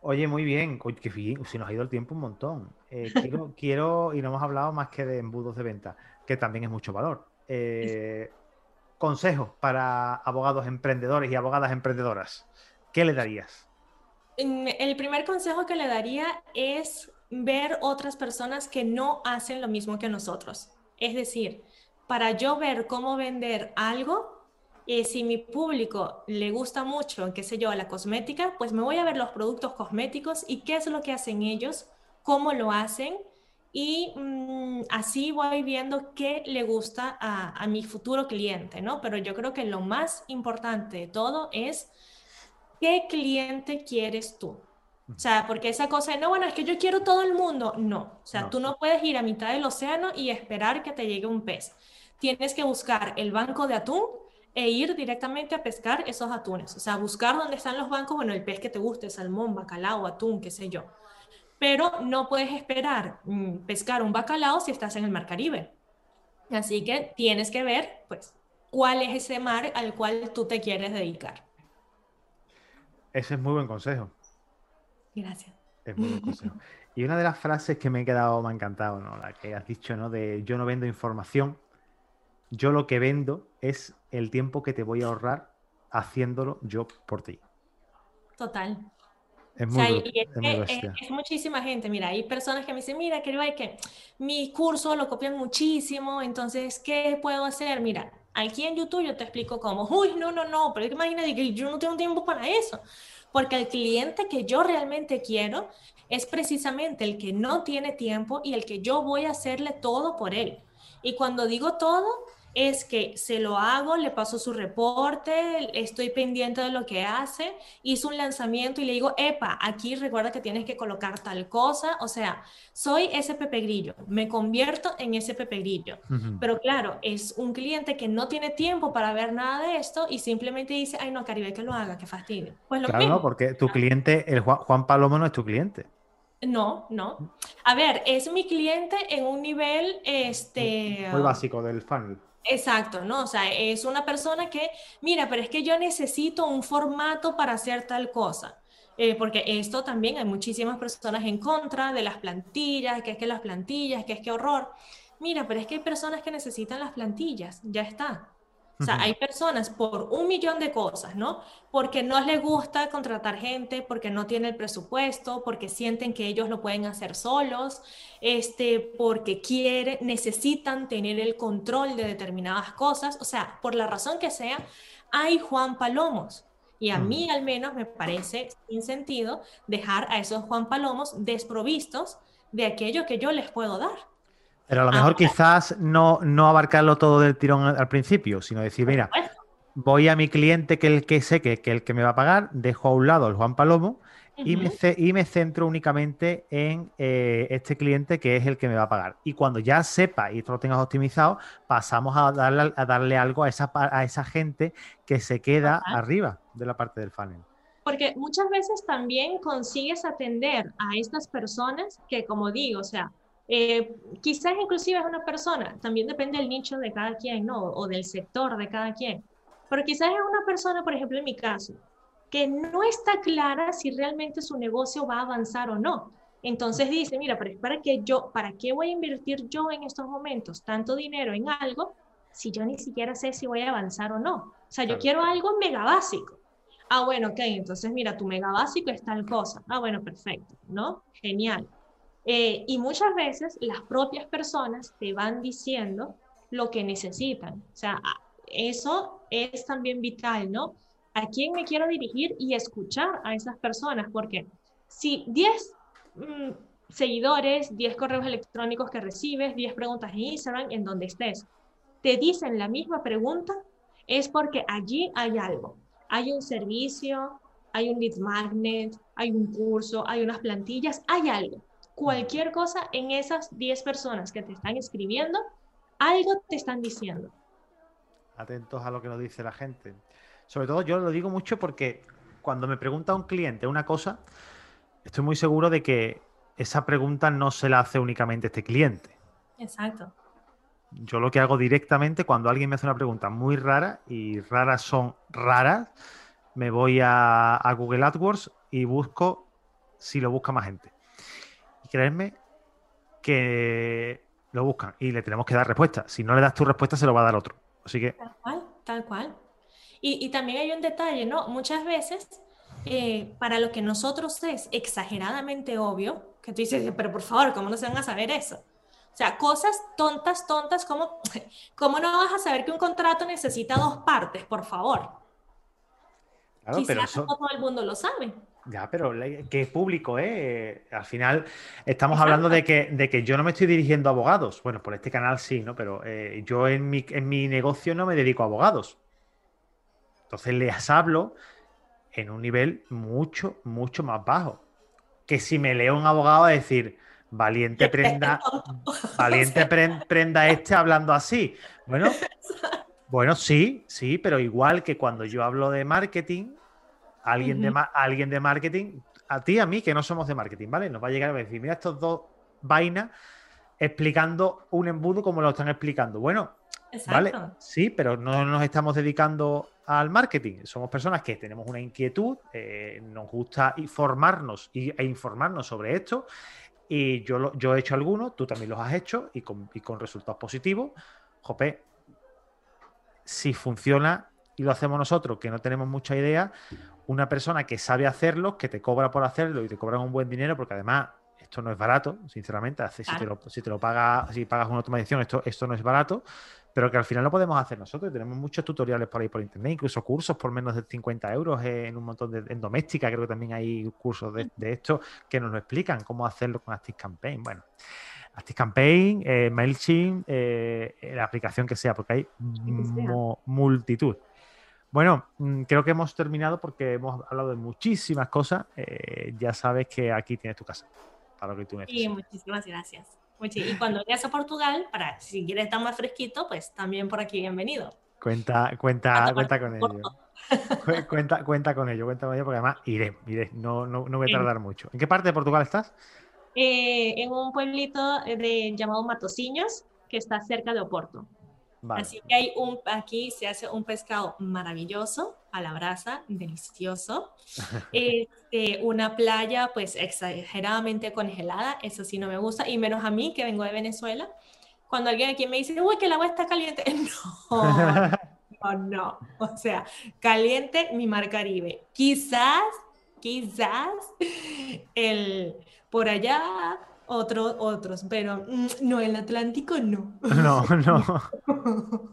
Oye, muy bien, que bien, si nos ha ido el tiempo un montón. Eh, [LAUGHS] quiero, y no hemos hablado más que de embudos de venta, que también es mucho valor. Eh, consejos para abogados emprendedores y abogadas emprendedoras. ¿Qué le darías? El primer consejo que le daría es ver otras personas que no hacen lo mismo que nosotros. Es decir, para yo ver cómo vender algo, eh, si mi público le gusta mucho, qué sé yo, la cosmética, pues me voy a ver los productos cosméticos y qué es lo que hacen ellos, cómo lo hacen y mm, así voy viendo qué le gusta a, a, mi futuro cliente, ¿no? Pero yo creo que lo más importante de todo es qué cliente quieres tú. O sea, porque esa cosa de, no, bueno, es que yo quiero todo el mundo. No, o sea, tú no puedes ir a mitad del océano y esperar que te llegue un pez. Tienes que buscar el banco de atún e ir directamente a pescar esos atunes. O sea, buscar dónde están los bancos, bueno, el pez que te guste, salmón, bacalao, atún, qué sé yo. Pero no puedes esperar mm, pescar un bacalao si estás en el Mar Caribe. Así que tienes que ver, pues, cuál es ese mar al cual tú te quieres dedicar. Ese es muy buen consejo. Gracias. Es muy buen [LAUGHS] consejo. Y una de las frases que me he quedado, me ha encantado, ¿no? La que has dicho, ¿no? De yo no vendo información, yo lo que vendo es el tiempo que te voy a ahorrar haciéndolo yo por ti. Total. Es muy, es, muchísima gente. Mira, hay personas que me dicen, mira, que que mi curso lo copian muchísimo, entonces, ¿qué puedo hacer? Mira, aquí en YouTube yo te explico cómo. Uy, no, no, no, pero imagínate que yo no tengo tiempo para eso. Porque el cliente que yo realmente quiero es precisamente el que no tiene tiempo y el que yo voy a hacerle todo por él. Y cuando digo todo, es que se lo hago, le paso su reporte, estoy pendiente de lo que hace, hizo un lanzamiento y le digo, epa, aquí recuerda que tienes que colocar tal cosa, o sea, soy ese Pepe Grillo, me convierto en ese Pepe Grillo. Pero claro, es un cliente que no tiene tiempo para ver nada de esto y simplemente dice, ay no, Caribe, que lo haga, que fastidio. Pues lo claro, no, porque tu cliente, el Juan, Juan Palomo no es tu cliente. No, no. A ver, es mi cliente en un nivel, este... Muy básico del funnel. Exacto, ¿no? O sea, es una persona que, mira, pero es que yo necesito un formato para hacer tal cosa. Eh, porque esto también hay muchísimas personas en contra de las plantillas, que es que las plantillas, que es que horror. Mira, pero es que hay personas que necesitan las plantillas, ya está. O sea, hay personas por un millón de cosas, ¿no? Porque no les gusta contratar gente, porque no tienen el presupuesto, porque sienten que ellos lo pueden hacer solos, este, porque quieren, necesitan tener el control de determinadas cosas. O sea, por la razón que sea, hay Juan Palomos. Y a mí al menos me parece sin sentido dejar a esos Juan Palomos desprovistos de aquello que yo les puedo dar. Pero a lo mejor quizás no, no abarcarlo todo del tirón al principio, sino decir, mira, voy a mi cliente que el que sé que, que el que me va a pagar, dejo a un lado el Juan Palomo y, me, y me centro únicamente en eh, este cliente que es el que me va a pagar. Y cuando ya sepa y esto lo tengas optimizado, pasamos a darle, a darle algo a esa, a esa gente que se queda arriba de la parte del funnel. Porque muchas veces también consigues atender a estas personas que, como digo, o sea, eh, quizás inclusive es una persona, también depende del nicho de cada quien, ¿no? O del sector de cada quien. Pero quizás es una persona, por ejemplo, en mi caso, que no está clara si realmente su negocio va a avanzar o no. Entonces dice, mira, pero para qué yo, ¿para qué voy a invertir yo en estos momentos tanto dinero en algo si yo ni siquiera sé si voy a avanzar o no? O sea, yo quiero algo mega básico. Ah, bueno, ok, entonces mira, tu mega básico es tal cosa. Ah, bueno, perfecto, ¿no? Genial. Eh, y muchas veces las propias personas te van diciendo lo que necesitan. O sea, eso es también vital, ¿no? ¿A quién me quiero dirigir y escuchar a esas personas? Porque si 10 mm, seguidores, 10 correos electrónicos que recibes, 10 preguntas en Instagram, en donde estés, te dicen la misma pregunta, es porque allí hay algo. Hay un servicio, hay un lead magnet, hay un curso, hay unas plantillas, hay algo cualquier cosa en esas 10 personas que te están escribiendo, algo te están diciendo. Atentos a lo que nos dice la gente. Sobre todo yo lo digo mucho porque cuando me pregunta un cliente una cosa, estoy muy seguro de que esa pregunta no se la hace únicamente este cliente. Exacto. Yo lo que hago directamente cuando alguien me hace una pregunta muy rara, y raras son raras, me voy a, a Google AdWords y busco si lo busca más gente creerme que lo buscan y le tenemos que dar respuesta. Si no le das tu respuesta, se lo va a dar otro. Así que. Tal cual, tal cual. Y, también hay un detalle, ¿no? Muchas veces, eh, para lo que nosotros es exageradamente obvio, que tú dices, pero por favor, ¿cómo no se van a saber eso? O sea, cosas tontas, tontas, como, [LAUGHS] ¿cómo no vas a saber que un contrato necesita dos partes, por favor? Claro, Quizás pero todo el mundo lo sabe. Ya, pero ¿qué público, ¿eh? Al final estamos hablando de que, de que yo no me estoy dirigiendo a abogados. Bueno, por este canal sí, ¿no? Pero eh, yo en mi, en mi negocio no me dedico a abogados. Entonces les hablo en un nivel mucho, mucho más bajo. Que si me leo un abogado a decir, valiente prenda, [LAUGHS] valiente [LAUGHS] prenda este hablando así. Bueno, [LAUGHS] bueno, sí, sí, pero igual que cuando yo hablo de marketing, alguien, de, alguien de marketing, a ti, a mí, que no somos de marketing, ¿vale? Nos va a llegar a decir, mira, estos dos vainas explicando un embudo como lo están explicando. Bueno, ¿vale? Sí, pero no nos estamos dedicando al marketing. Somos personas que tenemos una inquietud, eh, nos gusta informarnos e informarnos sobre esto. Y yo, lo, yo he hecho algunos, tú también los has hecho y con, y con resultados positivos. Jope, si funciona y lo hacemos nosotros, que no tenemos mucha idea, una persona que sabe hacerlo, que te cobra por hacerlo y te cobra un buen dinero, porque además esto no es barato, sinceramente, si, te lo, si te lo pagas, si pagas una automatización, esto, esto no es barato, pero que al final lo podemos hacer nosotros. Tenemos muchos tutoriales por ahí por internet, incluso cursos por menos de 50 euros en un montón de en doméstica. Creo que también hay cursos de, esto que nos lo explican cómo hacerlo con ActiveCampaign. Bueno, ActiveCampaign, eh, MailChimp, eh, la aplicación que sea, porque hay multitud. Bueno, mm, creo que hemos terminado porque hemos hablado de muchísimas cosas. Eh, ya sabes que aquí tienes tu casa para lo que tú necesites. Sí, muchísimas gracias. Y cuando vayas a Portugal, para si quieres estar más fresquito, pues también por aquí bienvenido. Cuenta, cuenta, cuenta con ello. cuenta, cuenta con ello, cuenta con ello, porque además iré, iré, no, no, no voy a tardar mucho. ¿En qué parte de Portugal estás? Eh, en un pueblito de, llamado Matosiños, que está cerca de Oporto. Así que hay un, aquí se hace un pescado maravilloso a la brasa, delicioso. [LAUGHS] Este, una playa pues exageradamente congelada, eso sí no me gusta, y menos a mí que vengo de Venezuela. Cuando alguien aquí me dice, uy, que el agua está caliente, [LAUGHS] no, [LAUGHS] no, no, o sea, caliente mi mar Caribe. Quizás, quizás el por allá otros, otros, pero mm, no, el Atlántico no. [LAUGHS] No, no. [LAUGHS]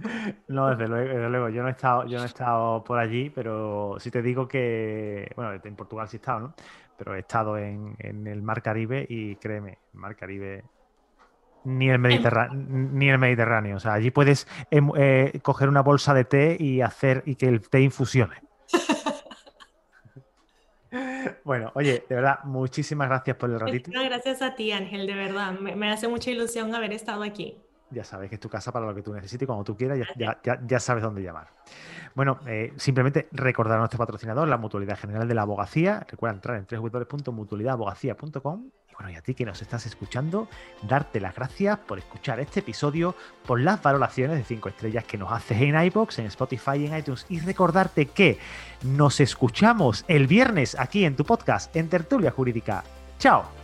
No, desde luego, Yo no he estado, yo no he estado por allí, pero sí te digo que, bueno, en Portugal sí he estado, ¿no? Pero he estado en, el Mar Caribe y créeme, el Mar Caribe ni el Mediterráneo, ni el Mediterráneo. O sea, allí puedes em, eh, coger una bolsa de té y hacer y que el té infusione. Bueno, oye, de verdad, muchísimas gracias por el ratito. gracias a ti, Ángel, de verdad. Me, hace mucha ilusión haber estado aquí. Ya sabes que es tu casa para lo que tú necesites y cuando tú quieras ya, sabes dónde llamar. Bueno, eh, simplemente recordar a nuestro patrocinador, la Mutualidad General de la Abogacía. Recuerda entrar en www.mutualidadabogacía.com bueno, y a ti que nos estás escuchando, darte las gracias por escuchar este episodio, por las valoraciones de 5 estrellas que nos haces en iBox, en Spotify y en iTunes. Y recordarte que nos escuchamos el viernes aquí en tu podcast, en Tertulia Jurídica. ¡Chao!